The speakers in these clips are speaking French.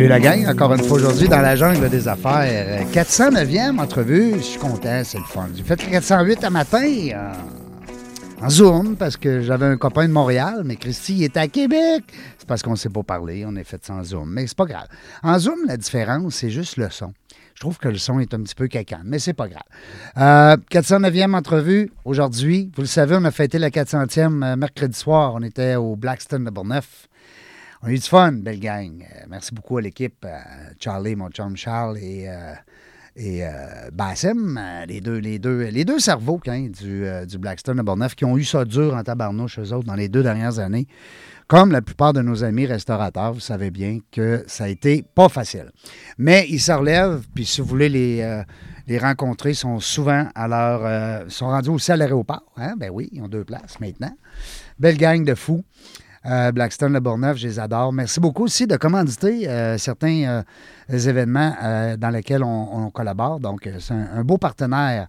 Salut la gang, encore une fois aujourd'hui dans la jungle des affaires. 409e entrevue, je suis content, c'est le fun. J'ai fait le 408 à matin euh, en Zoom parce que j'avais un copain de Montréal, mais Christy est à Québec. C'est parce qu'on ne s'est pas parlé, on est fait sans Zoom, mais c'est pas grave. En Zoom, la différence, c'est juste le son. Je trouve que le son est un petit peu cacane, mais c'est pas grave. Euh, 409e entrevue aujourd'hui. Vous le savez, on a fêté la 400e euh, mercredi soir. On était au Blackstone de Bourneuf. On a eu du fun, belle gang. Euh, merci beaucoup à l'équipe, euh, Charlie, mon chum Charles et, euh, et Bassem, les, deux, les, deux, les deux cerveaux hein, du, euh, du Blackstone Bourneuf qui ont eu ça dur en tabarnouche, eux autres, dans les deux dernières années. Comme la plupart de nos amis restaurateurs, vous savez bien que ça a été pas facile. Mais ils se relèvent, puis si vous voulez les, euh, les rencontrer, sont souvent à leur. sont rendus aussi à l'aéroport. Hein? Ben oui, ils ont deux places maintenant. Belle gang de fous. Euh, Blackstone, le Bourneuf, je les adore. Merci beaucoup aussi de commanditer euh, certains euh, événements dans lesquels on, collabore. Donc, c'est un beau partenaire.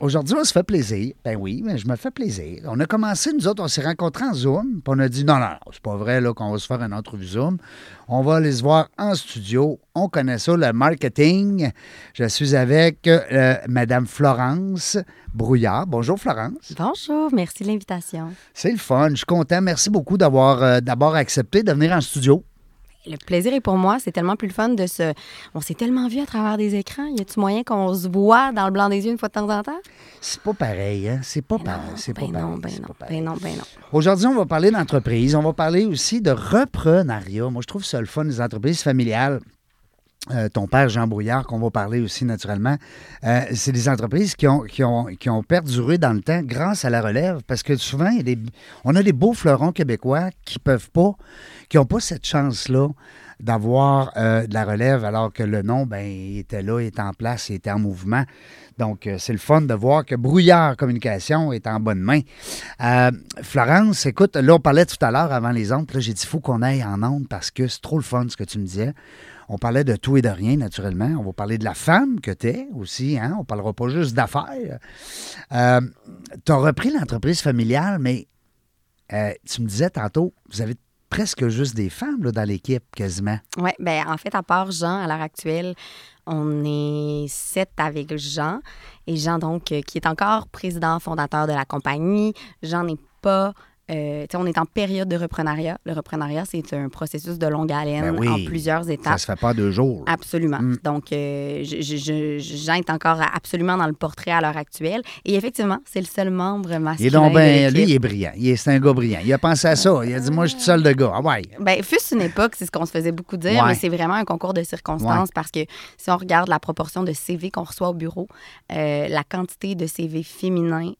Aujourd'hui, on se fait plaisir. Ben oui, mais je me fais plaisir. On a commencé, nous autres, on s'est rencontrés en Zoom, puis on a dit non, non, non, c'est pas vrai là, qu'on va se faire une entrevue Zoom. On va aller se voir en studio. On connaît ça, le marketing. Je suis avec euh, Madame Florence Brouillard. Bonjour, Florence. Bonjour, merci de l'invitation. C'est le fun. Je suis content. Merci beaucoup d'avoir euh, d'abord accepté de venir en studio. Le plaisir est pour moi. C'est tellement plus le fun de se. On s'est tellement vu à travers des écrans. Y a-tu moyen qu'on se voit dans le blanc des yeux une fois de temps en temps? C'est pas pareil, hein? C'est pas Ben pareil. C'est ben pas pareil. ben pas pareil. ben non, ben non. Aujourd'hui, on va parler d'entreprise. On va parler aussi de reprenariat. Moi, je trouve ça le fun, les entreprises familiales. Euh, ton père, Jean Brouillard, qu'on va parler aussi naturellement, euh, c'est des entreprises qui ont, qui, ont, qui perduré dans le temps grâce à la relève. Parce que souvent, on a des beaux fleurons québécois qui peuvent pas, qui n'ont pas cette chance-là d'avoir euh, de la relève alors que le nom, ben, il était là, il était en place, il était en mouvement. Donc, c'est le fun de voir que Brouillard Communication est en bonne main. Florence, écoute, là, on parlait tout à l'heure avant les ondes, là, j'ai dit, faut qu'on aille en ondes parce que c'est trop le fun ce que tu me disais. On parlait de tout et de rien, naturellement. On va parler de la femme que tu es aussi. Hein? On parlera pas juste d'affaires. Euh, tu as repris l'entreprise familiale, mais euh, tu me disais tantôt, vous avez presque juste des femmes dans l'équipe, quasiment. Oui, ben en fait, à part Jean, à l'heure actuelle, on est sept avec Jean. Et Jean, donc, euh, qui est encore président fondateur de la compagnie. Jean n'est pas. Euh, on est en période de reprenariat. Le reprenariat, c'est un processus de longue haleine Ben oui. en plusieurs Ça étapes. se fait pas deux jours. Absolument. Mm. Donc, euh, je, je, je- Jean est encore absolument dans le portrait à l'heure actuelle. Et effectivement, c'est le seul membre masculin. Il est donc ben, lui, il est brillant. Il est, c'est un gars brillant. Il a pensé à ça. Il a dit, moi, je suis seul de gars. Ah ouais. Ben, une époque, c'est ce qu'on se faisait beaucoup dire, Ouais. mais c'est vraiment un concours de circonstances parce que si on regarde la proportion de CV qu'on reçoit au bureau, euh, la quantité de CV féminins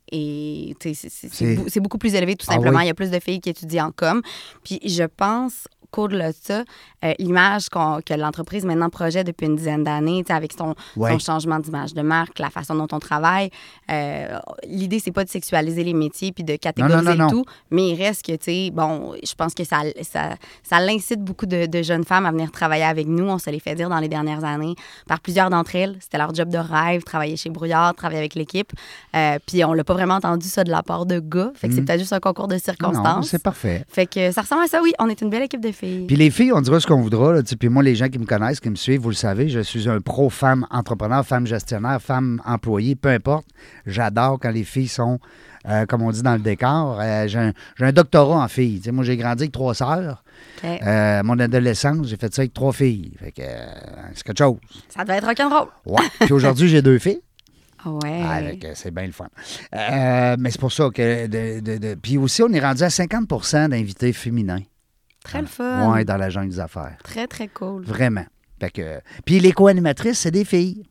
c'est beaucoup plus élevé, tout Ah simplement. Il y a plus de filles qui étudient en com. Puis je pense qu'au-delà de ça, euh, l'image qu'on- que l'entreprise maintenant projette depuis une dizaine d'années, avec son, Ouais. son changement d'image de marque, la façon dont on travaille, euh, l'idée, c'est pas de sexualiser les métiers puis de catégoriser non, non. le tout, mais il reste que, tu sais, bon, je pense que ça, ça, ça l'incite beaucoup de, de jeunes femmes à venir travailler avec nous. On se les fait dire dans les dernières années par plusieurs d'entre elles. C'était leur job de rêve, travailler chez Brouillard, travailler avec l'équipe. Euh, puis on l'a pas vraiment entendu ça de la part de gars. Fait que c'est Mhm. peut-être juste un concours de circonstances. c'est parfait. fait que ça ressemble à ça, oui. On est une belle équipe de filles. Puis les filles, on dira ce qu'on voudra. Là, puis moi, les gens qui me connaissent, qui me suivent, vous le savez, je suis un pro-femme entrepreneur, femme gestionnaire, femme employée, peu importe. J'adore quand les filles sont, euh, comme on dit dans le décor. Euh, j'ai, un, doctorat en filles. Moi, j'ai grandi avec trois sœurs. Euh, mon adolescence, j'ai fait ça avec trois filles. Fait que c'est quelque chose. Ça devait être rock'n'roll. Ouais. Puis aujourd'hui, j'ai deux filles. Ouais. Ah, fait que c'est bien le fun. Euh, mais c'est pour ça que. de- de- de- Puis aussi, on est rendu à 50% d'invités féminins. Très le fun. Ouais, dans la jungle des affaires. Très, très cool. Vraiment. Fait que, puis les co-animatrices, c'est des filles.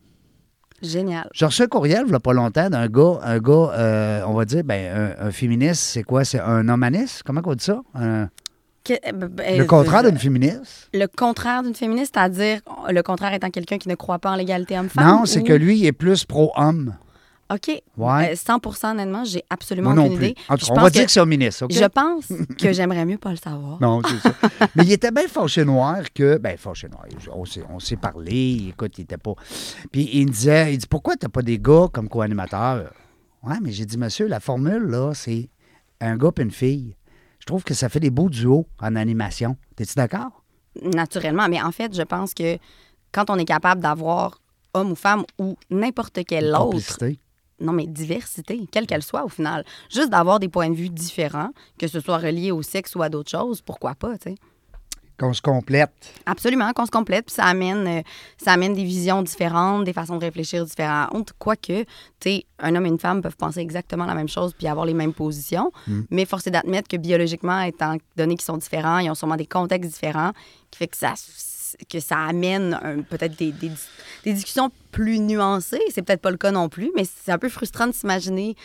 Génial. J'ai reçu un courriel, il n'y a pas longtemps, d'un gars, un gars, euh, on va dire, ben, un, un féministe, c'est quoi? C'est un humaniste? Comment on dit ça? Un- Que- euh, ben, le contraire euh, d'une féministe? Le contraire d'une féministe, c'est-à-dire le contraire étant quelqu'un qui ne croit pas en l'égalité homme-femme? Non, c'est ou- que lui, il est plus pro-homme. OK. Ouais. Euh, 100% honnêtement, j'ai absolument Moi non aucune plus. idée. En Puis tout je cas, on va dire que- c'est féministe, OK? Je pense que j'aimerais mieux pas le savoir. Non, c'est ça. Mais il était bien fâché noir que. Ben, fâché noir. On s'est, on s'est parlé. Écoute, il était pas. Puis il me disait il dit, pourquoi t'as pas des gars comme co-animateurs? Ouais, mais j'ai dit, monsieur, la formule, là, c'est un gars et une fille. Je trouve que ça fait des beaux duos en animation. T'es-tu d'accord? Naturellement. Mais en fait, je pense que quand on est capable d'avoir homme ou femme ou n'importe quel autre, Complicité. Non mais diversité, quelle qu'elle soit au final, juste d'avoir des points de vue différents, que ce soit relié au sexe ou à d'autres choses, pourquoi pas, tu sais. Qu'on se complète. Absolument, qu'on se complète, puis ça amène, euh, ça amène des visions différentes, des façons de réfléchir différentes. Quoique, tu sais, un homme et une femme peuvent penser exactement la même chose puis avoir les mêmes positions, mais force est d'admettre que biologiquement, étant donné qu'ils sont différents, ils ont sûrement des contextes différents, qui fait que ça, que ça amène peut-être des, des, des discussions plus nuancées. C'est peut-être pas le cas non plus, mais c'est un peu frustrant de s'imaginer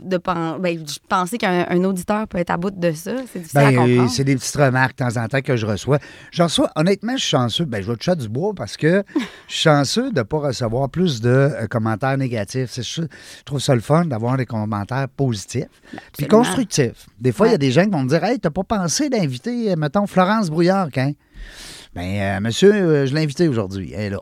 de pen- ben, je pensais qu'un un auditeur peut être à bout de ça. C'est difficile à Ben, comprendre. c'est des petites remarques de temps en temps que je reçois. J'en reçois, honnêtement, je suis chanceux. Ben, je vais toucher du bois parce que je suis chanceux de ne pas recevoir plus de euh, commentaires négatifs. Je trouve ça le fun d'avoir des commentaires positifs puis absolument. constructifs. Des fois, il y a des gens qui vont me dire Hey, t'as pas pensé d'inviter, euh, mettons, Florence Brouillard, hein? Ben, euh, monsieur, euh, je l'ai invité aujourd'hui. Elle est là.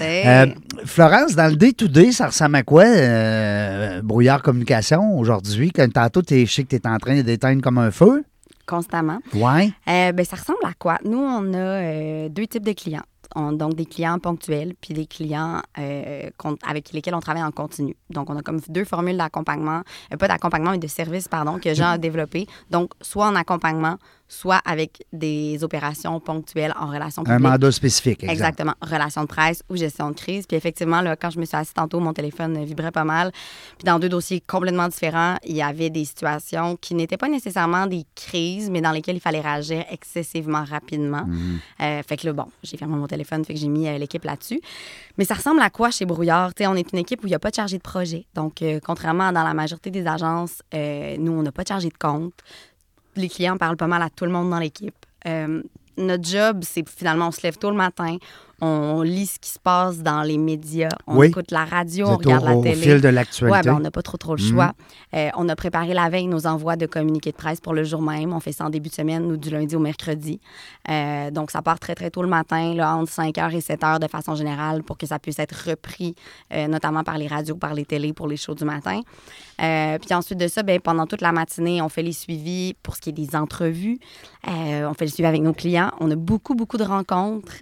Euh, Florence, dans le day-to-day, ça ressemble à quoi, euh, Brouillard Communication, aujourd'hui? Quand tantôt, t'es- je sais que tu es en train d'éteindre comme un feu. constamment. Ouais. Euh, ben, ça ressemble à quoi? Nous, on a deux types de clients. On- donc, des clients ponctuels, puis des clients euh, avec lesquels on travaille en continu. Donc, on a comme deux formules d'accompagnement, euh, pas d'accompagnement, mais de service, pardon, que Jean a développé. Donc, soit en accompagnement, soit avec des opérations ponctuelles en relation Un publique. mandat spécifique, exact. Exactement. Relation de presse ou gestion de crise. Puis effectivement, là, quand je me suis assise tantôt, mon téléphone vibrait pas mal. Puis dans deux dossiers complètement différents, il y avait des situations qui n'étaient pas nécessairement des crises, mais dans lesquelles il fallait réagir excessivement rapidement. Euh, fait que là, bon, j'ai fermé mon téléphone, fait que j'ai mis euh, l'équipe là-dessus. Mais ça ressemble à quoi chez Brouillard? Tu sais, on est une équipe où il n'y a pas de chargé de projet. Donc, euh, contrairement à dans la majorité des agences, nous, on n'a pas de chargé de compte. Les clients parlent pas mal à tout le monde dans l'équipe. Euh, notre job, c'est finalement, on se lève tôt le matin, on lit ce qui se passe dans les médias, on Oui. écoute la radio, on regarde au, la au télé. fil de Ouais, l'actualité. ben, on n'a pas trop trop le Mhm. choix. Euh, on a préparé la veille nos envois de communiqués de presse pour le jour même. On fait ça en début de semaine ou du lundi au mercredi. Euh, donc, ça part très, très tôt le matin, là, entre 5h et 7h de façon générale pour que ça puisse être repris, euh, notamment par les radios, par les télés pour les shows du matin. Puis ensuite de ça, ben, pendant toute la matinée, on fait les suivis pour ce qui est des entrevues. On fait le suivi avec nos clients. On a beaucoup, beaucoup de rencontres,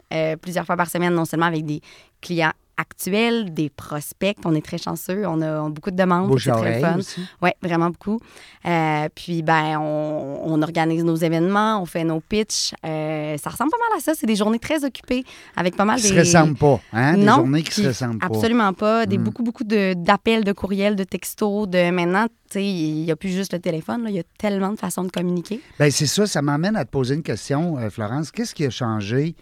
plusieurs fois par semaine, non seulement avec des clients actuels, des prospects. On est très chanceux. On a, on a beaucoup de demandes. C'est très fun. Oui, vraiment beaucoup. Euh, puis, ben, on, on organise nos événements, on fait nos pitchs. Euh, ça ressemble pas mal à ça. C'est des journées très occupées avec pas mal Qui des. se ressemblent pas, hein? Des Non, journées qui se puis ressemblent pas. Absolument pas. Des, Mm. Beaucoup, beaucoup de- d'appels, de, courriels, de textos. De maintenant, tu sais, il n'y a plus juste le téléphone. Il y a tellement de façons de communiquer. Ben c'est ça, ça m'amène à te poser une question, euh, Florence. Qu'est-ce qui a changé?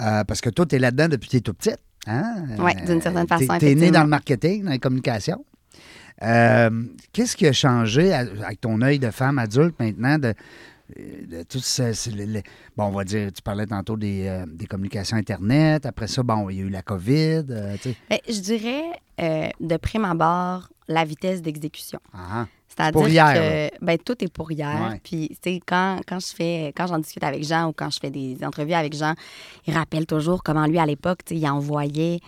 Euh, parce que toi, tu es là-dedans depuis que tu es tout petite. Hein? Ouais, d'une certaine t'es- façon, Tu es né dans le marketing, dans les communications. Euh, Qu'est-ce qui a changé à- avec ton œil de femme adulte maintenant de, de tout ce- ce- le- le- bon, on va dire, tu parlais tantôt des, euh, des communications Internet. Après ça, bon, il y a eu la COVID. euh. Ben, je dirais, euh, de prime abord, la vitesse d'exécution. Ah, C'est-à-dire hier, que ben, tout est pour hier. Ouais. Puis, tu sais, quand, quand je fais, quand j'en discute avec Jean ou quand je fais des entrevues avec Jean, il rappelle toujours comment lui, à l'époque, il envoyait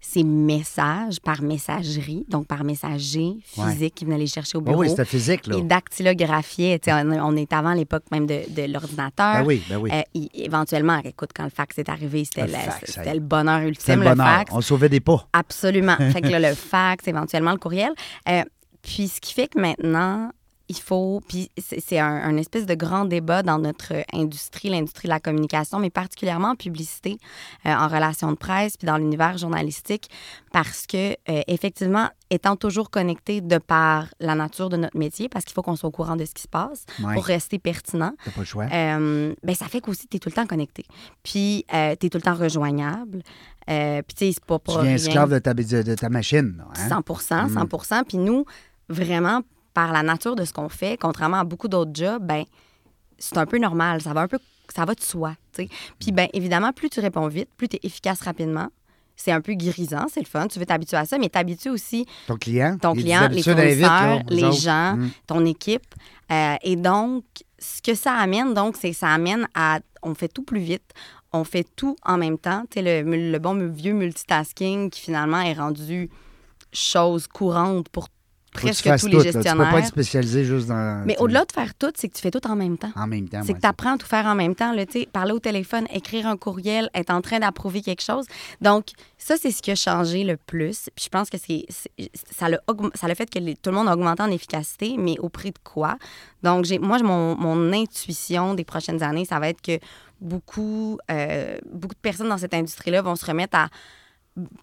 ses messages par messagerie, donc par messager physique Ouais. qui venait les chercher au oui, bureau. oui, c'était physique, là. il dactylographiait. On, on est avant l'époque même de, de l'ordinateur. Ben oui, ben oui. Euh, éventuellement, écoute, quand le fax est arrivé, c'était Le bonheur ultime, le le, bonheur. fax. On sauvait des pas. Absolument. fait que là, le fax, éventuellement le courriel. Euh, puis ce qui fait que maintenant, il faut, puis c'est un, un espèce de grand débat dans notre industrie, l'industrie de la communication, mais particulièrement en publicité, euh, en relations de presse, puis dans l'univers journalistique, parce que, euh, effectivement, étant toujours connecté de par la nature de notre métier, parce qu'il faut qu'on soit au courant de ce qui se passe Ouais. pour rester pertinent, T'as pas le choix. euh, ben, ça fait qu'aussi, tu es tout le temps connecté. Puis, tu es tout le temps rejoignable. Euh, puis, tu sais, c'est pas pour tu viens rien. esclave de ta, de, de ta machine. hein? 100 100 Puis nous, vraiment, par la nature de ce qu'on fait, contrairement à beaucoup d'autres jobs, ben c'est un peu normal. Ça va un peu, ça va de soi. Puis, ben évidemment, plus tu réponds vite, plus tu es efficace rapidement. C'est un peu grisant, c'est le fun. Tu veux t'habituer à ça, mais t'habitues aussi Ton client. ton client, les là, fournisseurs, les autres. gens, Mm. ton équipe. Euh, et donc, ce que ça amène, donc, c'est ça amène à. On fait tout plus vite. On fait tout en même temps. Tu sais, le, le bon vieux multitasking qui finalement est rendu chose courante pour presque tous tout, les là. Tu peux gestionnaires. pas être spécialisé juste dans. Mais au-delà de faire tout, c'est que tu fais tout en même temps. En même temps. C'est ouais, que tu apprends à tout faire en même temps. Là, parler au téléphone, écrire un courriel, être en train d'approuver quelque chose. Donc, ça, c'est ce qui a changé le plus. Puis je pense que c'est, ça, augm- ça a fait que les- tout le monde a augmenté en efficacité, mais au prix de quoi? Donc, j'ai, moi, mon, mon intuition des prochaines années, ça va être que beaucoup, euh, beaucoup de personnes dans cette industrie-là vont se remettre à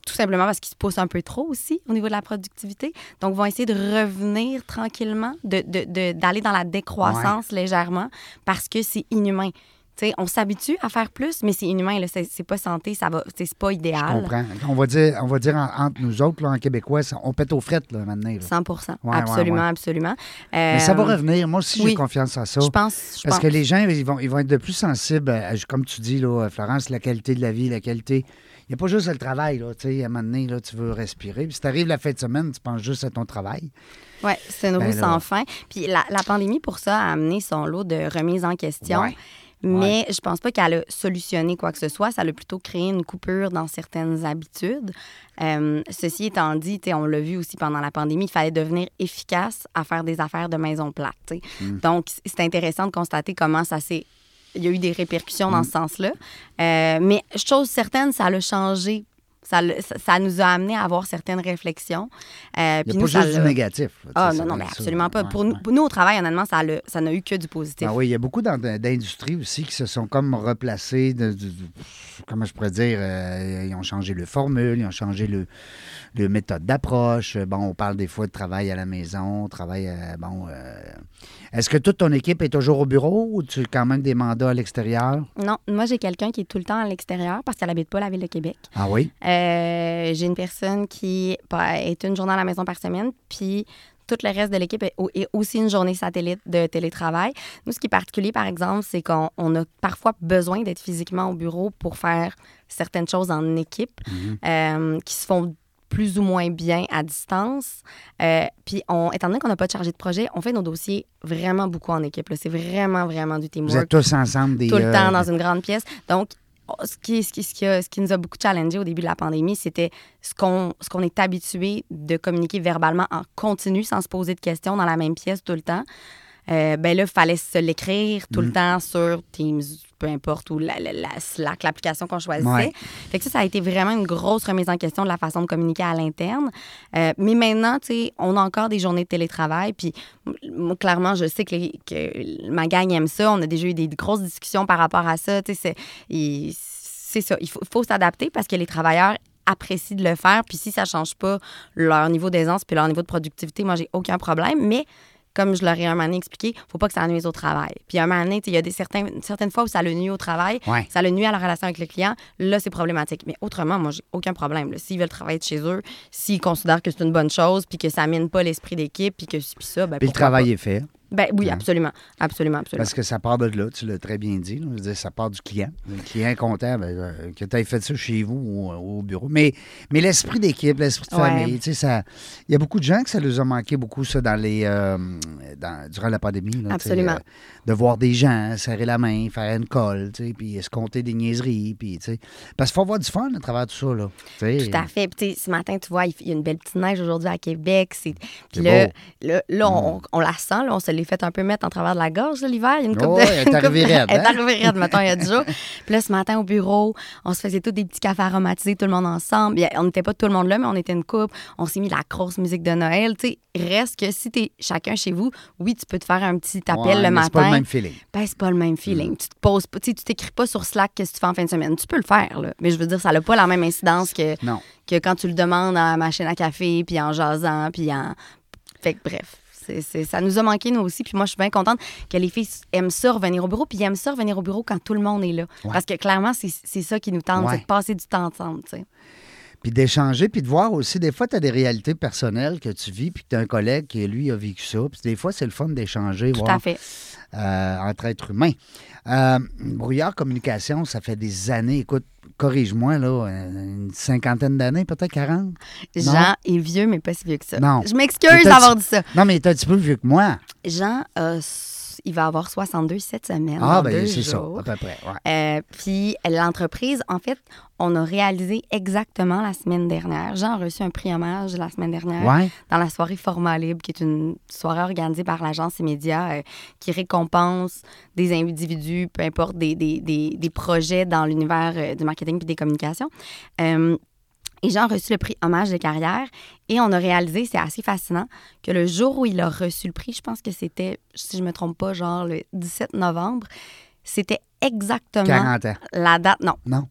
tout simplement parce qu'ils se poussent un peu trop aussi au niveau de la productivité. Donc, vont essayer de revenir tranquillement, de, de- de- d'aller dans la décroissance légèrement parce que c'est inhumain. Tu sais, on s'habitue à faire plus, mais c'est inhumain. C'est, pas santé, ça va, c'est, pas Je idéal. comprends. On va dire, on va dire en- entre nous autres, là, en québécois, on pète aux frettes là, maintenant. là. 100 ouais, Absolument, ouais. absolument. Mais ça va Euh, revenir. Moi aussi, j'ai oui. confiance en ça. Je pense. Je Parce pense. que les gens, ils vont, ils vont être de plus sensibles, à, comme tu dis, là, Florence, la qualité de la vie, la qualité. Il n'y a pas juste le travail. Là, tu sais, à un moment donné, là, tu veux respirer. Puis si tu arrives la fin de semaine, tu penses juste à ton travail. Oui, c'est une roue Ben là. sans fin. Puis la, la pandémie, pour ça, a amené son lot de remises en question. Ouais. Mais je pense pas qu'elle a solutionné quoi que ce soit. Ça a plutôt créé une coupure dans certaines habitudes. Euh, ceci étant dit, on l'a vu aussi pendant la pandémie, il fallait devenir efficace à faire des affaires de maison plate. tu sais. Mm. Donc, c'est intéressant de constater comment ça s'est. Il y a eu des répercussions Mm. dans ce sens-là. Euh, mais chose certaine, ça l'a changé. Ça, nous a amené à avoir certaines réflexions. Euh, Il n'y a nous, pas juste du négatif. Ah non, non, mais absolument pas. Ouais, Pour, ouais. nous, pour nous, au travail, honnêtement, ça n'a eu que du positif. Ah oui, il y a beaucoup d'in- d'industries aussi qui se sont comme replacées. De, de- de- comment je pourrais dire? euh, ils ont changé le formule, ils ont changé le, le méthode d'approche. Bon, on parle des fois de travail à la maison, travail à, bon... euh, Est-ce que toute ton équipe est toujours au bureau ou tu as quand même des mandats à l'extérieur? Non, moi, j'ai quelqu'un qui est tout le temps à l'extérieur parce qu'elle n'habite pas la ville de Québec. Ah oui? Euh, j'ai une personne qui bah, est une journée à la maison par semaine, puis tout le reste de l'équipe est, au- est aussi une journée satellite de télétravail. Nous, ce qui est particulier, par exemple, c'est qu'on on a parfois besoin d'être physiquement au bureau pour faire certaines choses en équipe euh, qui se font plus ou moins bien à distance. Euh, puis, on, étant donné qu'on n'a pas de chargé de projet, on fait nos dossiers vraiment beaucoup en équipe. C'est vraiment, vraiment du Vous teamwork êtes tous ensemble des... tout le euh, temps dans une grande pièce. Donc, oh, ce qui, ce qui, ce qui, a- ce qui nous a beaucoup challengé au début de la pandémie, c'était ce qu'on ce qu'on est habitué de communiquer verbalement en continu sans se poser de questions dans la même pièce tout le temps. Euh, ben là, il fallait se l'écrire tout le temps sur Teams, peu importe, ou la, la- la Slack, l'application qu'on choisissait. Ouais. Fait que ça, ça a été vraiment une grosse remise en question de la façon de communiquer à l'interne. Euh, mais maintenant, tu sais, on a encore des journées de télétravail. Puis, moi, clairement, je sais que, les- que ma gang aime ça. On a déjà eu des grosses discussions par rapport à ça. Tu sais, c'est ça. Il faut, faut s'adapter parce que les travailleurs apprécient de le faire. Puis, si ça change pas leur niveau d'aisance puis leur niveau de productivité, moi, j'ai aucun problème. Mais comme je leur ai un moment donné expliqué, faut pas que ça nuise au travail. Puis un moment donné, il y a des certains, certaines fois où ça le nuit au travail, Ouais. ça le nuit à la relation avec le client. Là, c'est problématique. Mais autrement, moi, j'ai aucun problème. S'ils veulent travailler de chez eux, s'ils considèrent que c'est une bonne chose, puis que ça mine pas l'esprit d'équipe, puis que puis ça, ben Puis le travail pas. est fait. Ben oui, Hein? absolument, absolument, absolument. Parce que ça part de là, tu l'as très bien dit. là. Je veux dire, ça part du client. Le client est content ben, euh, que tu aies fait ça chez vous ou euh, au bureau. Mais, mais l'esprit d'équipe, l'esprit de Ouais. famille, tu sais, ça. Il y a beaucoup de gens que ça leur a manqué beaucoup, ça, dans les, euh, dans- durant la pandémie. là, Absolument. euh, de voir des gens serrer la main, faire une colle, tu sais, puis se compter des niaiseries. Puis, tu sais. Parce qu'il faut avoir du fun à travers tout ça. Là. Tout à fait. Puis, tu sais, ce matin, tu vois, il y a une belle petite neige aujourd'hui à Québec. Puis là, là, là, on, on la sent, là, on se l'ai fait un peu mettre en travers de la gorge l'hiver. Il y a une coupe Oh, de- elle est coupe arrivée de- raide, Elle est hein? arrivée raide, mettons, il y a 10 jours. Puis là, ce matin, au bureau, on se faisait tous des petits cafés aromatisés, tout le monde ensemble. Bien, on n'était pas tout le monde là, mais on était une couple. On s'est mis la grosse musique de Noël. Tu sais, reste que si tu es chacun chez vous, oui, tu peux te faire un petit appel Ouais, le mais C'est pas matin. le même feeling. Ben, c'est pas le même feeling. Tu te poses pas, tu sais, tu t'écris pas sur Slack qu'est-ce que tu fais en fin de semaine. Tu peux le faire, là. Mais je veux dire, ça n'a pas la même incidence que, Non. que quand tu le demandes à la machine à café, puis en jasant, puis en. Fait que bref. Ça nous a manqué, nous aussi. Puis moi, je suis bien contente que les filles aiment ça revenir au bureau. Puis ils aiment ça revenir au bureau quand tout le monde est là. Ouais. Parce que clairement, c'est c'est ça qui nous tente, Ouais. c'est de passer du temps ensemble. Puis d'échanger, puis de voir aussi, des fois, tu as des réalités personnelles que tu vis, puis que tu as un collègue qui, lui, a vécu ça. Puis des fois, c'est le fun d'échanger, Tout voir à fait. euh, entre êtres humains. Euh, Brouillard Communication, ça fait des années, écoute, corrige-moi, là, une cinquantaine d'années, peut-être 40? Non? Jean est vieux, mais pas si vieux que ça. Non. Je m'excuse d'avoir dit ça. Non, mais il est un petit peu vieux que moi. Jean, a il va avoir 62 cette semaine. Ah, ben c'est ça, à peu près. ouais. Euh, puis l'entreprise, en fait, on a réalisé exactement la semaine dernière. A reçu un prix hommage la semaine dernière Ouais. dans la soirée Format Libre, qui est une soirée organisée par l'agence Immédia euh, qui récompense des individus, peu importe, des, des, des, des projets dans l'univers euh, du marketing et des communications. Et Jean a reçu le prix Hommage de carrière et on a réalisé, c'est assez fascinant, que le jour où il a reçu le prix, je pense que c'était, si je me trompe pas, genre le 17 novembre, c'était exactement 40 ans. la date. Non, Non?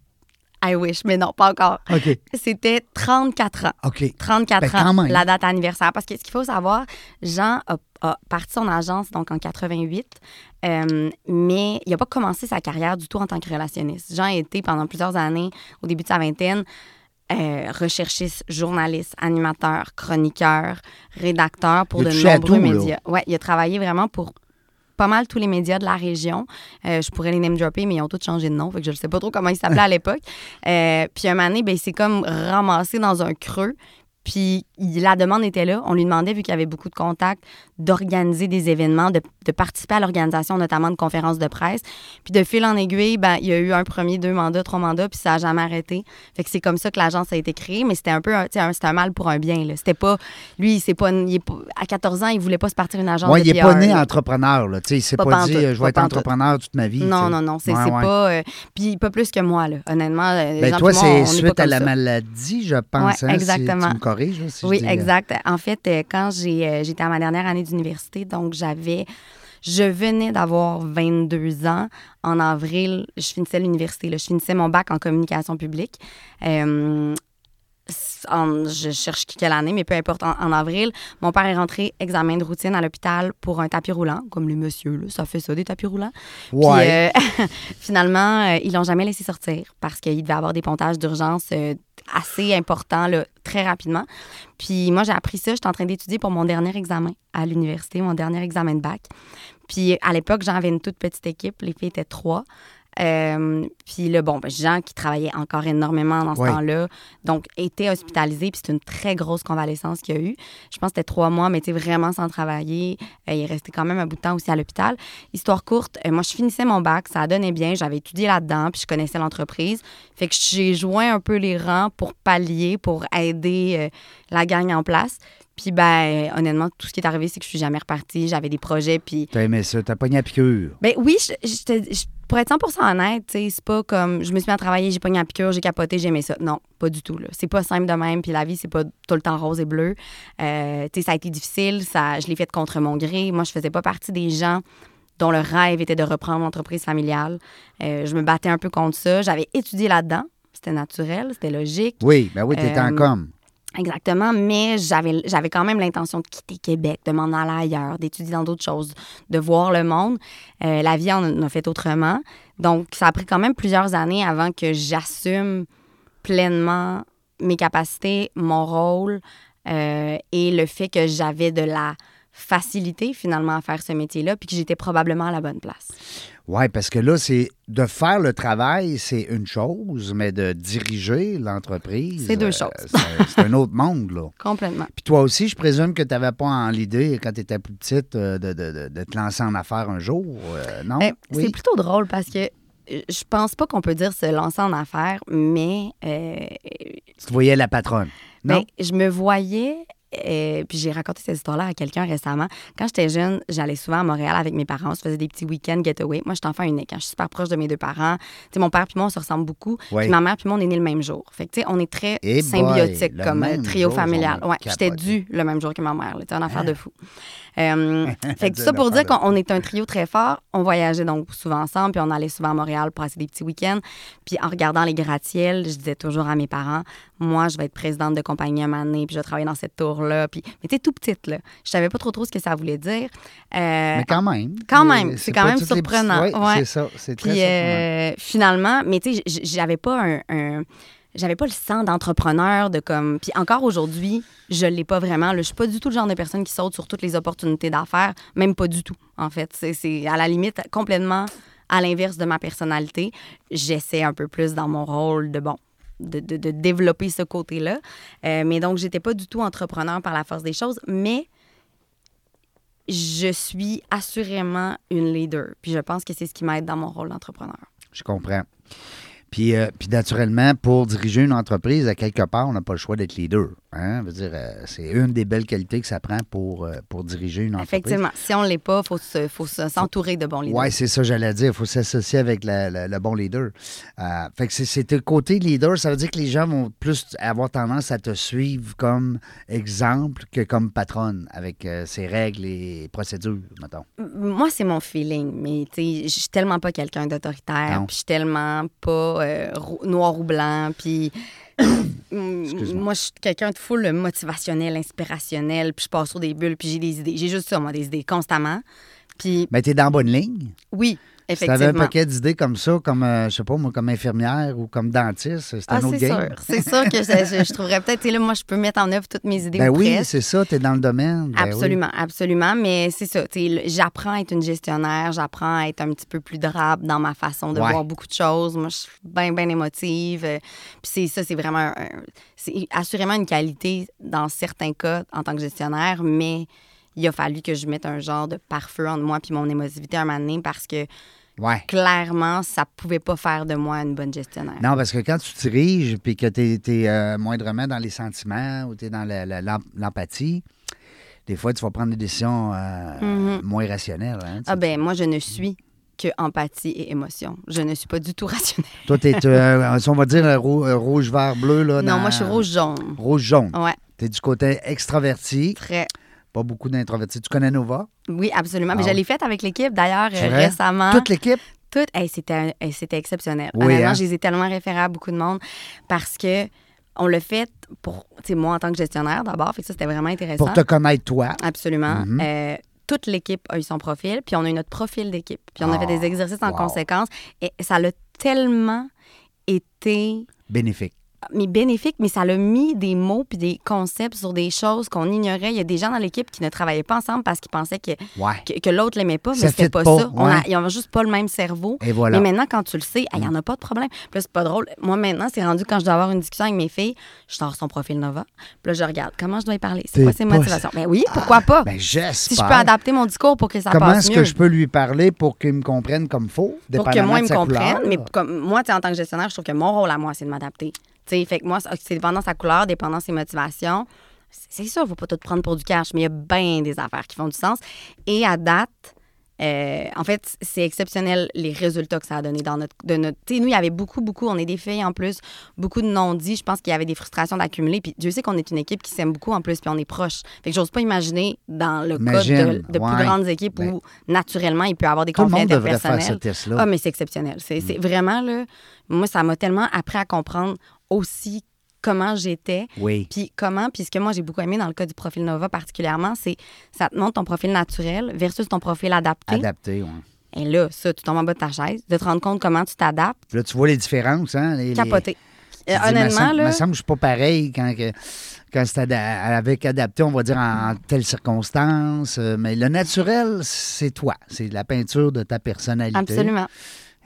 I wish, mais non, pas encore. OK. C'était 34 ans. OK. 34 Ben, ans, la date anniversaire. Parce que ce qu'il faut savoir, Jean a, a parti son agence donc en 88, euh, mais il n'a pas commencé sa carrière du tout en tant que relationniste. Jean a été pendant plusieurs années, au début de sa vingtaine, euh, recherchiste, journaliste, animateur, chroniqueur, rédacteur pour de nombreux tout, médias. Ouais, il a travaillé vraiment pour pas mal tous les médias de la région. Euh, je pourrais les name dropper, mais ils ont tous changé de nom, fait que je ne sais pas trop comment ils s'appelaient à l'époque. Euh, puis un moment donné, ben, il s'est comme ramassé dans un creux. Puis la demande était là. On lui demandait, vu qu'il y avait beaucoup de contacts, d'organiser des événements, de, de participer à l'organisation notamment de conférences de presse. Puis de fil en aiguille, ben, il y a eu un premier, deux mandats, trois mandats, puis ça n'a jamais arrêté. Fait que c'est comme ça que l'agence a été créée, mais c'était un peu un, un- mal pour un bien. C'était pas. Lui, il s'est pas, il est pas- À 14 ans, il voulait pas se partir une agence de il n'est pas né entrepreneur. Là. Il ne s'est Pas dit euh, je vais être entrepreneur toute ma vie. Non, non, non, c'est Ouais, c'est ouais. pas. euh, puis pas plus que moi, là. Honnêtement. euh, Ben, toi, c'est suite à la ça. maladie, je pense. Ouais, hein, exactement. Je Oui, dis, euh, exact. En fait, euh, quand euh, j'étais à ma dernière année d'université, donc j'avais. Je venais d'avoir 22 ans. En avril, je finissais l'université. Je finissais mon bac en communication publique. Euh, en- je cherche quelle année, mais peu importe, en, en avril, mon père est rentré examen de routine à l'hôpital pour un tapis roulant, comme les messieurs, là, ça fait ça, des tapis roulants. Puis, Ouais. euh, finalement, euh, ils l'ont jamais laissé sortir parce qu'il devait avoir des pontages d'urgence euh, assez importants, là, très rapidement. Puis moi, j'ai appris ça. J'étais en train d'étudier pour mon dernier examen à l'université, mon dernier examen de bac. Puis à l'époque, j'avais une toute petite équipe. Les filles étaient trois. Euh, puis là, bon, ben, Jean qui travaillait encore énormément dans ce Ouais. temps-là, donc était hospitalisé, puis c'est une très grosse convalescence qu'il y a eu. Je pense que c'était trois mois, mais tu sais, vraiment sans travailler. Euh, il est resté quand même un bout de temps aussi à l'hôpital. Histoire courte, euh, moi, je finissais mon bac, ça donnait bien, j'avais étudié là-dedans, puis je connaissais l'entreprise. Fait que j'ai joint un peu les rangs pour pallier, pour aider la gang en place. Puis, ben, honnêtement, tout ce qui est arrivé, c'est que je suis jamais repartie. J'avais des projets, puis T'as aimé ça, t'as pogné à piqûre. ben oui, je, je pour être 100% honnête, c'est pas comme je me suis mis à travailler, j'ai pogné la piqûre, j'ai capoté, j'ai aimé ça. Non, pas du tout. là. C'est pas simple de même, puis la vie, c'est pas tout le temps rose et bleu. Euh, tu sais, ça a été difficile, ça, je l'ai fait contre mon gré. Moi, je faisais pas partie des gens dont le rêve était de reprendre l'entreprise familiale. Euh, je me battais un peu contre ça. J'avais étudié là-dedans. C'était naturel, c'était logique. Oui, ben oui, t'étais en Euh, com. Exactement, mais j'avais j'avais quand même l'intention de quitter Québec, de m'en aller ailleurs, d'étudier dans d'autres choses, de voir le monde. Euh, la vie en a fait autrement. Donc, ça a pris quand même plusieurs années avant que j'assume pleinement mes capacités, mon rôle euh, et le fait que j'avais de la facilité finalement à faire ce métier-là, puis que j'étais probablement à la bonne place. Oui, parce que là, c'est de faire le travail, c'est une chose, mais de diriger l'entreprise. C'est deux euh, choses. c'est- un autre monde, là. Complètement. Puis toi aussi, je présume que tu n'avais pas en l'idée, quand tu étais plus petite, euh, de, de- de- de te lancer en affaires un jour, euh, non? Eh, oui. C'est plutôt drôle parce que je pense pas qu'on peut dire se lancer en affaires, mais euh, Tu te voyais la patronne, non? ben, je me voyais euh, puis j'ai raconté cette histoire-là à quelqu'un récemment. Quand j'étais jeune, j'allais souvent à Montréal avec mes parents. On se faisait des petits week-ends getaway. Moi, j'étais enfant unique. hein. Je suis super proche de mes deux parents. Tu sais, mon père puis moi, on se ressemble beaucoup. Ouais. Puis ma mère puis moi, on est nés le même jour. Fait que, tu sais, on est très Eh boy, symbiotique le comme euh, trio jour, familial. Ouais, j'étais dû le même jour que ma mère. là. Une affaire de fou. Euh, fait que tout ça pour dire qu'on on est un trio très fort. On voyageait donc souvent ensemble, puis on allait souvent à Montréal pour passer des petits week-ends. Puis en regardant les gratte-ciels, je disais toujours à mes parents, moi, je vais être présidente de compagnie un moment donné, puis je vais travailler dans cette tour-là. Puis, mais tu tout petite, là. Je savais pas trop trop ce que ça voulait dire. Euh, Mais quand même. quand Euh, même, c'est quand même toutes les surprenant, ouais, c'est ça. C'est très puis surprenant. euh, finalement, mais tu sais, j'avais pas un, un- j'avais pas le sang d'entrepreneur de comme. Puis encore aujourd'hui, je l'ai pas vraiment. là. Je suis pas du tout le genre de personne qui saute sur toutes les opportunités d'affaires, même pas du tout. En fait, c'est à la limite complètement à l'inverse de ma personnalité. J'essaie un peu plus dans mon rôle de bon. De- de développer ce côté-là. Euh, mais donc, j'étais pas du tout entrepreneur par la force des choses, mais je suis assurément une leader. Puis je pense que c'est ce qui m'aide dans mon rôle d'entrepreneur. Je comprends. Puis, euh, puis naturellement, pour diriger une entreprise, à quelque part, on n'a pas le choix d'être leader. Hein? Euh, c'est une des belles qualités que ça prend pour, euh, pour diriger une entreprise. Effectivement, si on ne l'est pas, il faut se- faut se- s'entourer de bons leaders. Oui, c'est ça, j'allais dire. Il faut s'associer avec la- la- le bon leader. Fait que c'est- le côté leader, ça veut dire que les gens vont plus avoir tendance à te suivre comme exemple que comme patronne, avec ses règles et procédures, mettons. Moi, c'est mon feeling, mais tu sais, je suis tellement pas quelqu'un d'autoritaire, puis je suis tellement pas euh, noir ou blanc, puis moi, je suis quelqu'un de full motivationnel, inspirationnel, puis je passe sur des bulles, puis j'ai des idées. J'ai juste ça, moi, des idées constamment. Puis Mais tu es dans la bonne ligne? oui, Si tu avais un effectivement. paquet d'idées comme ça, comme, euh, je sais pas, moi, comme infirmière ou comme dentiste, c'est Ah, un autre c'est game. sûr. C'est sûr que je, je- je trouverais peut-être, là, moi, je peux mettre en œuvre toutes mes idées Ben ou oui, c'est ça, tu es dans le domaine. Ben oui. Absolument, absolument. Mais c'est ça, j'apprends à être une gestionnaire, j'apprends à être un petit peu plus drabe dans ma façon de Ouais. voir beaucoup de choses. Moi, je suis bien, bien émotive. euh, Puis c'est ça, c'est vraiment, un- c'est assurément une qualité dans certains cas en tant que gestionnaire, mais il a fallu que je mette un genre de pare-feu entre moi puis mon émotivité un moment donné parce que Ouais. clairement, ça pouvait pas faire de moi une bonne gestionnaire. Non, parce que quand tu diriges puis que tu es, moindrement dans les sentiments ou tu es dans l'empathie, des fois, tu vas prendre des décisions euh, moins rationnelles. hein, Mhm. Ah ben, moi, je ne suis que empathie et émotion. Je ne suis pas du tout rationnelle. Toi, tu es, on va dire, euh, rou- euh, rouge, vert, bleu. Là, Non, dans- moi, je suis rouge-jaune. Rouge-jaune. Ouais, Tu es du côté extraverti, très. Pas beaucoup d'introvertis. Tu connais Nova? Oui, absolument. Mais Ah je oui. l'ai faite avec l'équipe, d'ailleurs, récemment. Toute l'équipe? Tout, hey, c'était, un- hey, c'était exceptionnel. Oui, Honnêtement, hein? je les ai tellement référés à beaucoup de monde parce que on l'a fait pour, tu sais, moi en tant que gestionnaire d'abord, fait que ça, c'était vraiment intéressant. Pour te connaître, toi. Absolument. Mhm. Euh, toute l'équipe a eu son profil, puis on a eu notre profil d'équipe. Puis on a fait Ah, des exercices en wow. conséquence. Et ça l'a tellement été Bénéfique. Mais bénéfique, mais ça l'a mis des mots puis des concepts sur des choses qu'on ignorait. Il y a des gens dans l'équipe qui ne travaillaient pas ensemble parce qu'ils pensaient que, Ouais. que, que l'autre l'aimait pas, Ça mais c'était pas, pas, ça. On a- ils ont juste pas le même cerveau. Et voilà. Mais maintenant, quand tu le sais, il n'y en a pas de problème. Puis là, c'est pas drôle. Moi, maintenant, c'est rendu quand je dois avoir une discussion avec mes filles, je sors son profil Nova. Puis là, je regarde comment je dois y parler? C'est T'es quoi ses motivations? Ben oui, pourquoi pas? Ben, j'espère. si je peux adapter mon discours pour que ça Comment passe est-ce mieux. que je peux lui parler pour qu'il me comprenne comme faut? pour que moi, ils me couleur? Mais comme moi, en tant que gestionnaire, je trouve que mon rôle à moi, c'est de m'adapter. Tu sais, fait que moi, c'est dépendant de sa couleur, dépendant de ses motivations. C'est ça, il faut pas tout prendre pour du cash, mais il y a bien des affaires qui font du sens. Et à date, euh, en fait, c'est exceptionnel les résultats que ça a donné dans notre. De notre tu sais, nous, il y avait beaucoup, beaucoup, on est des filles en plus, beaucoup de non-dits. Je pense qu'il y avait des frustrations d'accumuler. Puis Dieu sait qu'on est une équipe qui s'aime beaucoup en plus, puis on est proches. Fait que j'ose pas imaginer dans le Imagine, cas de, de ouais. plus grandes équipes Ben, où naturellement il peut y avoir des conflits interpersonnels. Ah, mais c'est exceptionnel. C'est c'est vraiment, là, moi, ça m'a tellement appris à comprendre aussi comment j'étais. Oui. Puis comment, puis ce que moi j'ai beaucoup aimé dans le cas du profil Nova particulièrement, c'est ça te montre ton profil naturel versus ton profil adapté. Adapté, oui. Et là, ça, tu tombes en bas de ta chaise, de te rendre compte comment tu t'adaptes, Là, tu vois les différences, hein? Les, les- capoter. Tu dis, me honnêtement, là, me semble que je suis pas pareil quand, que- quand c'est avec adapté, on va dire en, en telle circonstance. euh, Mais le naturel, c'est toi. C'est la peinture de ta personnalité. absolument.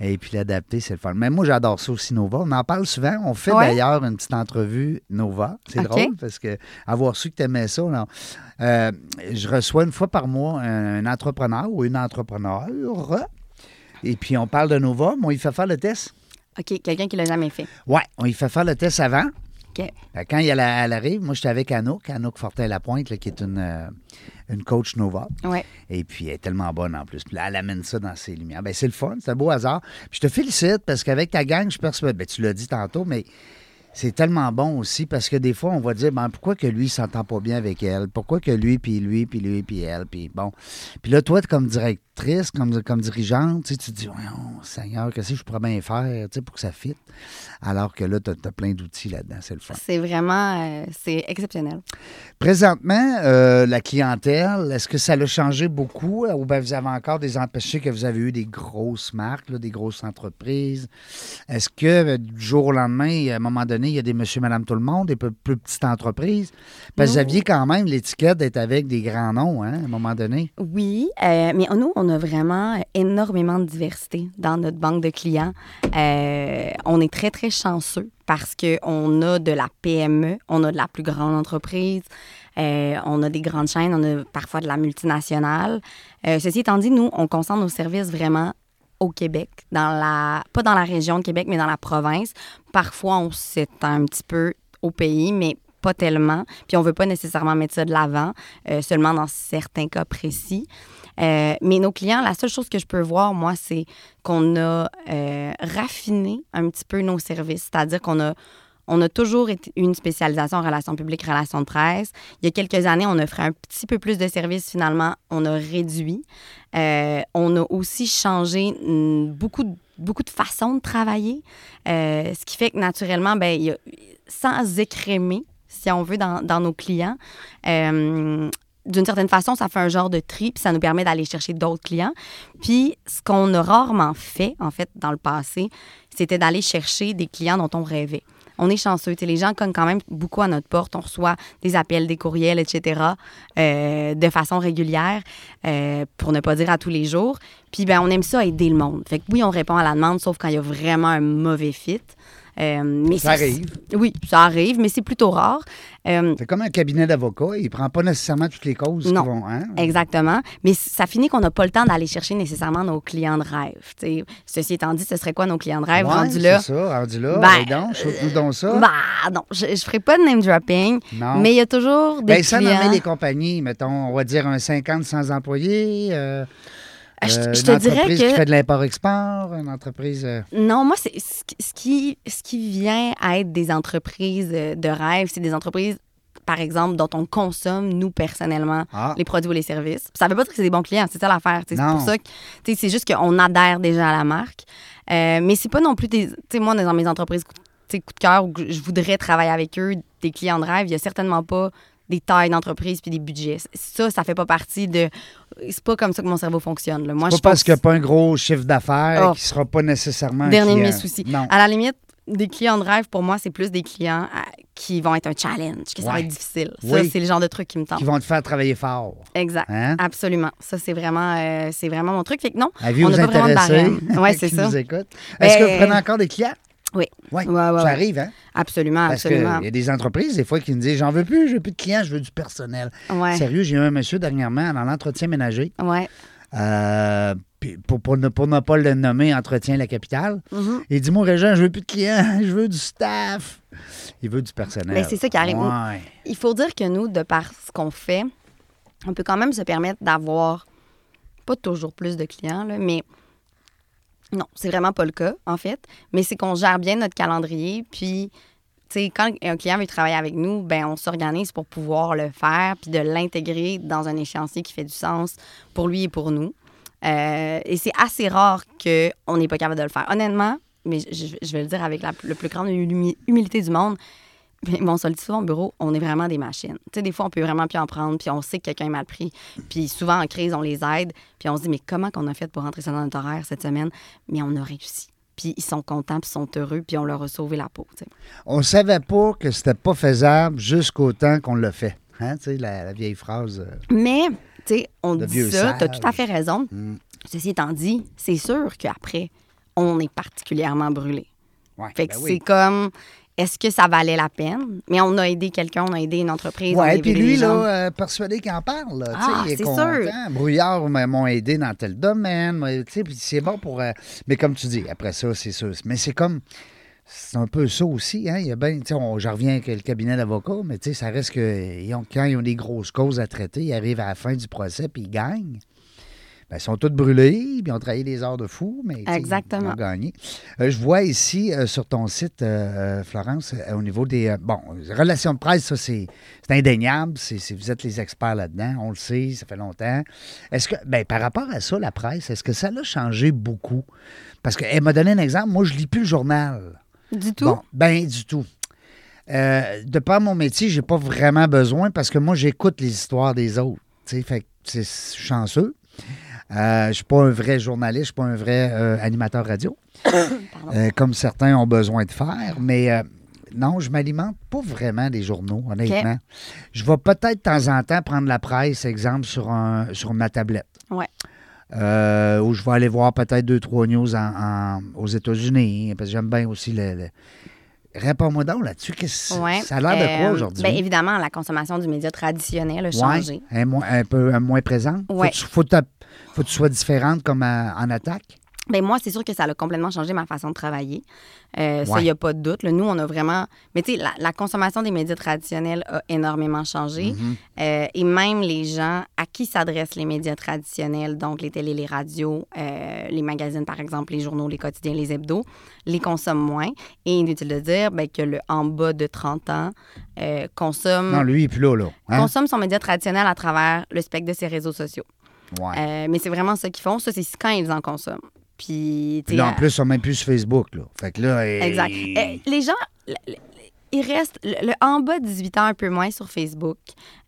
Et puis l'adapté, c'est le fun. Mais moi, j'adore ça aussi, Nova. On en parle souvent. On fait Ouais. d'ailleurs une petite entrevue Nova. C'est drôle parce que avoir su que tu aimais ça, non. Euh, je reçois une fois par mois un, entrepreneur ou une entrepreneur. Et puis on parle de Nova. Moi, il fait faire le test. OK, quelqu'un qui l'a jamais fait. Ouais, on y fait faire le test avant. OK. Quand elle, arrive, moi, j'étais avec Anouk, Anouk Fortin-Lapointe, qui est une, euh, une coach Nova. Ouais. Et puis, elle est tellement bonne en plus. Puis là, elle amène ça dans ses lumières. Ben, c'est le fun, c'est un beau hasard. Puis, je te félicite parce qu'avec ta gang, je perçois. Ben, tu l'as dit tantôt, mais c'est tellement bon aussi parce que des fois, on va dire, ben, pourquoi que lui, il s'entend pas bien avec elle? Pourquoi que lui, puis lui, puis lui, puis elle? Puis bon. Puis là, toi, comme directrice, comme, comme dirigeante, tu te dis, voyons, Seigneur, qu'est-ce que je pourrais bien faire pour que ça fitte? Alors que là, tu as, plein d'outils là-dedans. C'est le fun. C'est vraiment, euh, c'est exceptionnel. Présentement, euh, la clientèle, est-ce que ça l'a changé beaucoup euh, ou bien vous avez encore des empêchés que vous avez eu des grosses marques, là, des grosses entreprises? Est-ce que euh, du jour au lendemain, à un moment donné, il y a des monsieur, madame, tout le monde, des plus, plus petites entreprises? Parce que vous aviez quand même l'étiquette d'être avec des grands noms, hein, à un moment donné. Oui, euh, mais nous, on a vraiment énormément de diversité dans notre banque de clients. Euh, on est très, très chanceux parce qu'on a de la PME, on a de la plus grande entreprise, euh, on a des grandes chaînes, on a parfois de la multinationale. Euh, ceci étant dit, nous, on concentre nos services vraiment au Québec, pas dans la région de Québec, mais dans la province. Parfois, on s'étend un petit peu au pays, mais pas tellement. Puis on veut pas nécessairement mettre ça de l'avant, euh, seulement dans certains cas précis. Euh, mais nos clients, la seule chose que je peux voir, moi, c'est qu'on a euh, raffiné un petit peu nos services. C'est-à-dire qu'on a, on a toujours une spécialisation en relations publiques, relations de presse. Il y a quelques années, on offrait un petit peu plus de services. Finalement, on a réduit. Euh, on a aussi changé mm, beaucoup de beaucoup de façons de travailler, Euh, ce qui fait que naturellement, a, sans écrémer, si on veut, dans, dans nos clients, euh, d'une certaine façon, ça fait un genre de tri, puis ça nous permet d'aller chercher d'autres clients. Puis, ce qu'on a rarement fait, en fait, dans le passé, c'était d'aller chercher des clients dont on rêvait. On est chanceux. Tu sais, les gens cognent quand même beaucoup à notre porte. On reçoit des appels, des courriels, etc. euh, de façon régulière, euh, pour ne pas dire à tous les jours. Puis, ben, on aime ça aider le monde. Fait que oui, on répond à la demande, sauf quand il y a vraiment un mauvais fit. Euh, mais Ça arrive. Oui, ça arrive, mais c'est plutôt rare. Euh, C'est comme un cabinet d'avocats, il ne prend pas nécessairement toutes les causes qui vont. Hein? Exactement. Mais ça finit qu'on n'a pas le temps d'aller chercher nécessairement nos clients de rêve. Ceci étant dit, ce serait quoi nos clients de rêve? Ouais, rendus là? C'est ça, rendu là. Ben, Ben, donc, saute-nous donc ça. Bah, non, je ne ferai pas de name dropping, non. mais il y a toujours des Ben, ça clients. nommer les compagnies, mettons, on va dire un 50 sans employés. euh, je- euh, je une te dirais entreprise que- qui fait de l'import-export, une entreprise. euh, Non, moi, c'est ce qui- ce qui, vient à être des entreprises euh, de rêve, c'est des entreprises, par exemple, dont on consomme, nous, personnellement, Ah. les produits ou les services. Ça veut pas dire que c'est des bons clients, c'est ça l'affaire. C'est pour ça que c'est juste qu'on adhère déjà à la marque. Euh, mais c'est pas non plus des. Tu sais, moi, dans mes entreprises coup, de cœur où je voudrais travailler avec eux, des clients de rêve, il y a certainement pas des tailles d'entreprise puis des budgets. Ça, ça fait pas partie de. C'est pas comme ça que mon cerveau fonctionne. là. Moi, pas je parce pense- qu'il n'y a pas un gros chiffre d'affaires Oh. qui ne sera pas nécessairement. Dernier de mes soucis. Non. À la limite, des clients de rêve, pour moi, c'est plus des clients euh, qui vont être un challenge, que ça va Ouais. être difficile. Ça, Oui. c'est le genre de truc qui me tente. Qui vont te faire travailler fort. Exact. Hein? Absolument. Ça, c'est vraiment, euh, c'est vraiment mon truc. Fait que non, on n'a pas vraiment de barème. Oui, c'est ça. écoutent. Est-ce que vous Ben- prenez encore des clients? Oui. Oui. Ouais, ouais, ça arrive, hein? Absolument, Parce absolument. y a des entreprises, des fois, qui me disent J'en veux plus, je veux plus de clients, je veux du personnel. Ouais. Sérieux, j'ai eu un monsieur dernièrement dans l'entretien ménager. Ouais. Euh, pour, pour ne, pour ne pas le nommer, entretien la capitale. Mhm. Il dit Moi, Régent, je veux plus de clients, je veux du staff. Il veut du personnel. Ben, c'est ça qui arrive. Ouais. Il faut dire que nous, de par ce qu'on fait, on peut quand même se permettre d'avoir pas toujours plus de clients, là, mais non, c'est vraiment pas le cas, en fait. Mais c'est qu'on gère bien notre calendrier, puis tu sais, quand un client veut travailler avec nous, ben on s'organise pour pouvoir le faire, puis de l'intégrer dans un échéancier qui fait du sens pour lui et pour nous. Euh, et c'est assez rare qu'on n'est pas capable de le faire. Honnêtement, mais je, je- vais le dire avec la, le plus grande humi- humilité du monde, mais mon solide souvent au bureau, on est vraiment des machines. Tu sais, des fois, on peut vraiment plus en prendre, puis on sait que quelqu'un est mal pris. Puis souvent, en crise, on les aide, puis on se dit, mais comment qu'on a fait pour rentrer ça dans notre horaire cette semaine? Mais on a réussi. Puis ils sont contents, puis ils sont heureux, puis on leur a sauvé la peau. tu sais. On savait pas que c'était pas faisable jusqu'au temps qu'on l'a fait. Hein, tu sais, la, la vieille phrase. euh, Mais, tu sais, on dit ça, tu as tout à fait raison. Mm. Ceci étant dit, c'est sûr qu'après, on est particulièrement brûlé. ouais, Fait que ben c'est oui. comme, est-ce que ça valait la peine? Mais on a aidé quelqu'un, on a aidé une entreprise. aidé puis lui, là, euh, persuadé qu'il en parle. Là, Ah, il est c'est content. sûr. Brouillard m'a- m'ont aidé dans tel domaine. puis c'est bon pour. euh, mais comme tu dis, après ça, c'est sûr. Mais c'est comme. c'est un peu ça aussi. Hein? Il y a ben, on- je reviens avec le cabinet d'avocats, mais ça reste que ils ont- quand ils ont des grosses causes à traiter, ils arrivent à la fin du procès puis ils gagnent. Ben, ils sont tous brûlés, puis ils ont travaillé des heures de fou, mais Exactement. ils ont gagné. Euh, je vois ici euh, sur ton site, euh, Florence, au niveau des. bon, relations de presse, ça, c'est c'est indéniable. C'est vous êtes les experts là-dedans. On le sait, ça fait longtemps. Est-ce que, ben, par rapport à ça, la presse, est-ce que ça l'a changé beaucoup? Parce qu'elle m'a donné un exemple. Moi, je lis plus le journal. Du tout? Bon, ben du tout. Euh, de par mon métier, j'ai pas vraiment besoin parce que moi, j'écoute les histoires des autres. Fait que c'est chanceux. Euh, je suis pas un vrai journaliste, je suis pas un vrai euh, animateur radio, euh, comme certains ont besoin de faire. Mais non, je m'alimente pas vraiment des journaux, honnêtement. Je vais peut-être de temps en temps prendre la presse, exemple, sur, un, sur ma tablette. Ouais. Euh, où je vais aller voir peut-être deux, trois news en- en- aux États-Unis, parce que j'aime bien aussi le. le- Réponds-moi donc là-dessus. Ouais. Ça a l'air de quoi Euh, aujourd'hui? ben, évidemment, la consommation du média traditionnel a Ouais, changé. un, un peu un moins présente. Ouais. Faut, que tu- faut que tu sois différente comme euh, en attaque. Ben moi, c'est sûr que ça a complètement changé ma façon de travailler. Euh, Ça, il n'y a pas de doute. là. Nous, on a vraiment... Mais tu sais, la, la consommation des médias traditionnels a énormément changé. Mm-hmm. Euh, et même les gens à qui s'adressent les médias traditionnels, donc les télés, les radios, euh, les magazines, par exemple, les journaux, les quotidiens, les hebdos, les consomment moins. Et inutile de dire ben, que le en bas de 30 ans consomme, Non, lui, il est plus là, là. Hein? consomme son média traditionnel à travers le spectre de ses réseaux sociaux. Ouais. Mais c'est vraiment ça qu'ils font. Ça, c'est quand ils en consomment. Puis, là, en plus, ils sont même plus sur Facebook, là. Fait que là... eh, Exact. Euh, les gens, il reste le, le en bas de 18 ans un peu moins sur Facebook.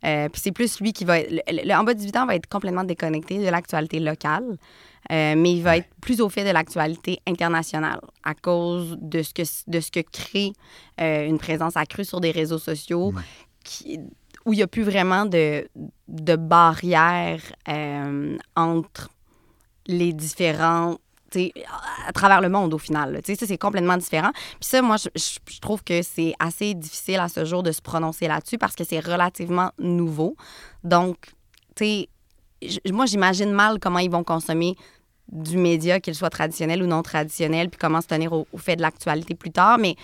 Euh, puis c'est plus lui qui va être. Le, le- en bas de 18 ans va être complètement déconnecté de l'actualité locale. Euh, mais il va être plus au fait de l'actualité internationale à cause de ce que, de ce que crée euh, une présence accrue sur des réseaux sociaux qui- où il n'y a plus vraiment de, de barrière entre les sais, à travers le monde au final. Ça, c'est complètement différent. Puis ça, moi, je, trouve que c'est assez difficile à ce jour de se prononcer là-dessus parce que c'est relativement nouveau. Donc, tu sais, moi, j'imagine mal comment ils vont consommer du média, qu'il soit traditionnel ou non traditionnel, puis comment se tenir au, au fait de l'actualité plus tard. Mais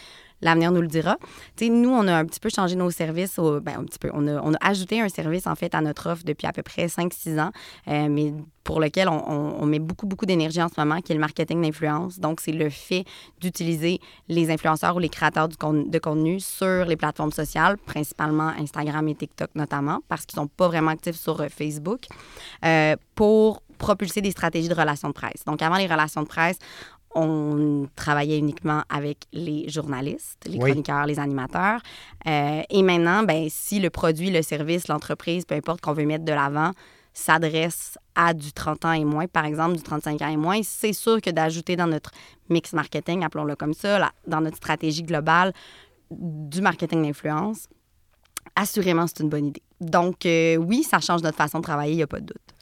l'avenir nous le dira. Tu sais, nous, on a un petit peu changé nos services. ben, un petit peu. On a, on a ajouté un service, en fait, à notre offre depuis à peu près 5-6 ans, euh, mais pour lequel on, on- met beaucoup, beaucoup d'énergie en ce moment, qui est le marketing d'influence. Donc, c'est le fait d'utiliser les influenceurs ou les créateurs de contenu sur les plateformes sociales, principalement Instagram et TikTok notamment, parce qu'ils sont pas vraiment actifs sur euh, Facebook, euh, pour propulser des stratégies de relations de presse. Donc, avant les relations de presse, on travaillait uniquement avec les journalistes, les Oui. chroniqueurs, les animateurs. Euh, et maintenant, ben, si le produit, le service, l'entreprise, peu importe qu'on veut mettre de l'avant, s'adresse à du 30 ans et moins, par exemple, du 35 ans et moins, c'est sûr que d'ajouter dans notre mix marketing, appelons-le comme ça, là, dans notre stratégie globale du marketing d'influence, assurément, c'est une bonne idée. Donc, euh, oui, ça change notre façon de travailler, il n'y a pas de doute.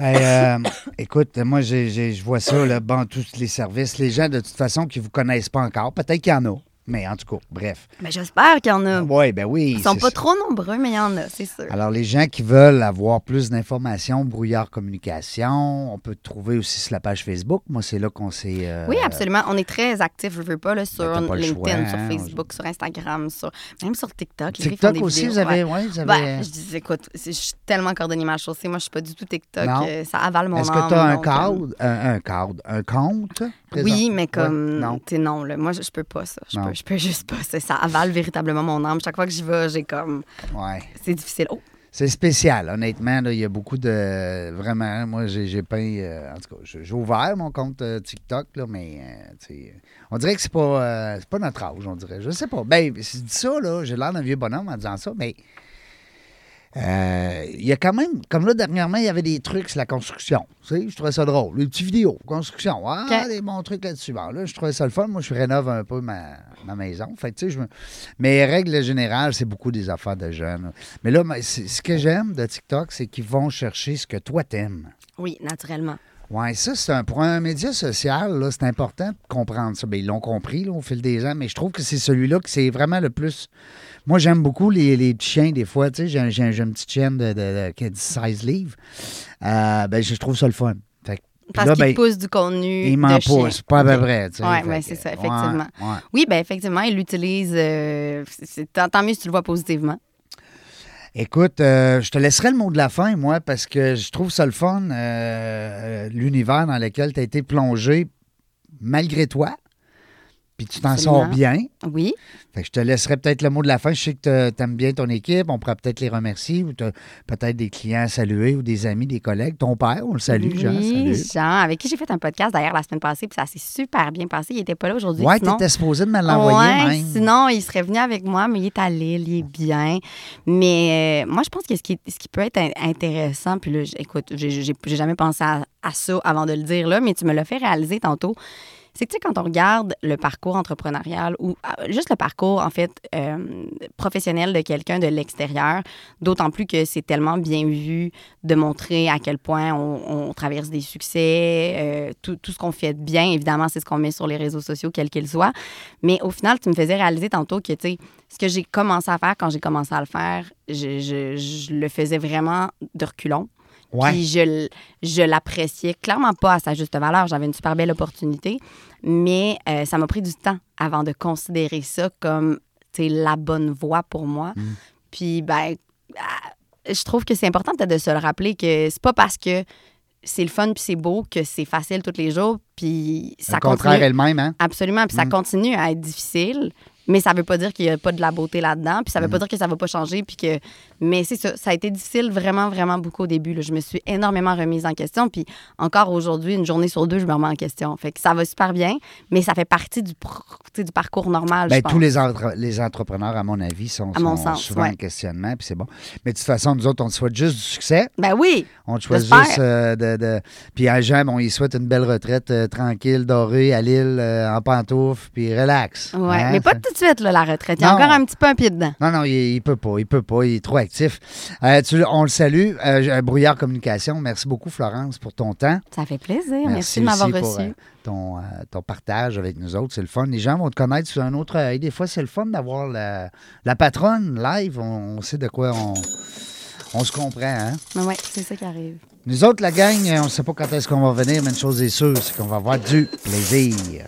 Euh, écoute, moi, je vois ça, là, bon, tous les services. Les gens, de toute façon, qui ne vous connaissent pas encore, peut-être qu'il y en a, mais en tout cas, bref. Mais j'espère qu'il y en a. Oui, ben oui. Ils sont pas trop nombreux, mais il y en a, c'est sûr. Alors, les gens qui veulent avoir plus d'informations, Brouillard Communication, on peut te trouver aussi sur la page Facebook. Moi, c'est là qu'on s'est. euh, Oui, absolument. On est très actifs, je veux pas, là, sur Ben, pas le LinkedIn, choix, sur hein. Facebook, sur Instagram, sur... même sur TikTok. TikTok aussi, vidéos, vous avez. ouais. ouais, vous avez- Ben, je dis, écoute, je suis tellement cordonnier mal chaussée. Moi, je suis pas du tout TikTok. Non. euh, ça avale mon Est-ce que tu as un euh, cadre, un, un cadre, un compte? présent? Oui, mais Ouais, comme. non. Tu sais, non, là, moi, je, peux pas ça. Je Non. peux, je peux juste pas. ça. Avale véritablement mon âme. Chaque fois que j'y vais, j'ai comme. Ouais. C'est difficile. Oh, C'est spécial, honnêtement. là, Il y a beaucoup de. Vraiment, moi, j'ai peint. euh, en tout cas, j'ai ouvert mon compte euh, TikTok, là, mais euh, on dirait que c'est pas, c'est pas notre âge, on dirait. Je sais pas. Ben, c'est dit ça, là, j'ai l'air d'un vieux bonhomme en disant ça, mais. Euh, Il y a quand même, comme là, dernièrement, il y avait des trucs sur la construction. Tu sais, je trouvais ça drôle. Les petites vidéos, construction. Ah, des bons trucs là-dessus. Bon, là, je trouvais ça le fun. Moi, je rénove un peu ma, ma maison. Fait tu sais, je me... Mais règle générale, c'est beaucoup des affaires de jeunes. Mais là, ce que j'aime de TikTok, c'est qu'ils vont chercher ce que toi t'aimes. oui, naturellement. Oui, ça, c'est un, pour un média social, là, c'est important de comprendre ça. Bien, ils l'ont compris là, au fil des ans, mais je trouve que c'est celui-là que c'est vraiment le plus. Moi, j'aime beaucoup les, les petits chiens, des fois. Tu sais, j'ai, un- j'ai j'ai une petite chienne de, de- de- qui a 16 livres. Euh, ben, je trouve ça le fun. Parce là, qu'il ben, pousse du contenu. Il m'en de pousse, pas à peu près. tu sais, fait ben, c'est ça, effectivement. ouais. Oui, ben effectivement, il l'utilise. euh, c'est- tant mieux si tu le vois positivement. Écoute, euh, je te laisserai le mot de la fin, moi, parce que je trouve ça le fun, euh, l'univers dans lequel tu as été plongé malgré toi. Puis tu t'en sors bien. Oui. Fait que je te laisserai peut-être le mot de la fin. Je sais que tu aimes bien ton équipe. On pourra peut-être les remercier ou peut-être des clients à saluer ou des amis, des collègues. Ton père, on le salue, Jean. Oui, Salut. Jean, avec qui j'ai fait un podcast d'ailleurs la semaine passée, puis ça s'est super bien passé. Il n'était pas là aujourd'hui. Ouais, tu étais supposé de me l'envoyer Ouais, sinon, il serait venu avec moi, mais il est à Lille, il est bien. Mais euh, moi, je pense que ce qui, ce qui peut être in- intéressant, puis là, écoute, j'ai jamais pensé à, à ça avant de le dire là, mais tu me l'as fait réaliser tantôt. C'est que, tu sais, quand on regarde le parcours entrepreneurial ou ah, juste le parcours, en fait, euh, professionnel de quelqu'un de l'extérieur, d'autant plus que c'est tellement bien vu de montrer à quel point on, traverse des succès, euh, tout, tout ce qu'on fait de bien, évidemment, c'est ce qu'on met sur les réseaux sociaux, quels qu'ils soient. Mais au final, tu me faisais réaliser tantôt que, tu sais, ce que j'ai commencé à faire quand j'ai commencé à le faire, je, je- je le faisais vraiment de reculons. Ouais. Puis je, je l'appréciais clairement pas à sa juste valeur. J'avais une super belle opportunité, mais euh, ça m'a pris du temps avant de considérer ça comme la bonne voie pour moi. Mm. Puis, ben, ah, je trouve que c'est important peut-être de se le rappeler que c'est pas parce que c'est le fun puis c'est beau que c'est facile tous les jours. Puis ça le contraire continue. est le même, hein? Absolument. Puis ça Mm. continue à être difficile, mais ça veut pas dire qu'il n'y a pas de la beauté là-dedans. Puis ça veut pas dire que ça va pas changer. Puis que... Mais c'est ça. Ça a été difficile vraiment, vraiment beaucoup au début. là. Je me suis énormément remise en question. Puis encore aujourd'hui, une journée sur deux, je me remets en question. Fait que ça va super bien, mais ça fait partie du, du parcours normal, je pense. tous les, entre- les entrepreneurs, à mon avis, sont, À mon sont sens, souvent ouais. en questionnement, puis c'est bon. Mais de toute façon, nous autres, on te souhaite juste du succès. Ben oui! On te souhaite juste euh, de, de- Puis à Jean, bon, il souhaite une belle retraite euh, tranquille, dorée, à l'île, euh, en pantoufles, puis relax. Ouais. Hein? Mais pas tout de suite, là, la retraite. Il y a encore un petit peu un pied dedans. Non, non, il, il peut pas, il peut pas, il est trop actif. Euh, tu- on le salue. Euh, Brouillard Communication, merci beaucoup, Florence, pour ton temps. Ça fait plaisir. Merci, de m'avoir pour, reçu. euh, ton, euh, ton partage avec nous autres. C'est le fun. Les gens vont te connaître sous un autre œil. Des fois, c'est le fun d'avoir la, la patronne live. On, on sait de quoi on, on se comprend. Hein? Ouais, c'est ça qui arrive. Nous autres, la gang, on ne sait pas quand est-ce qu'on va venir, mais une chose est sûre, c'est qu'on va avoir du plaisir.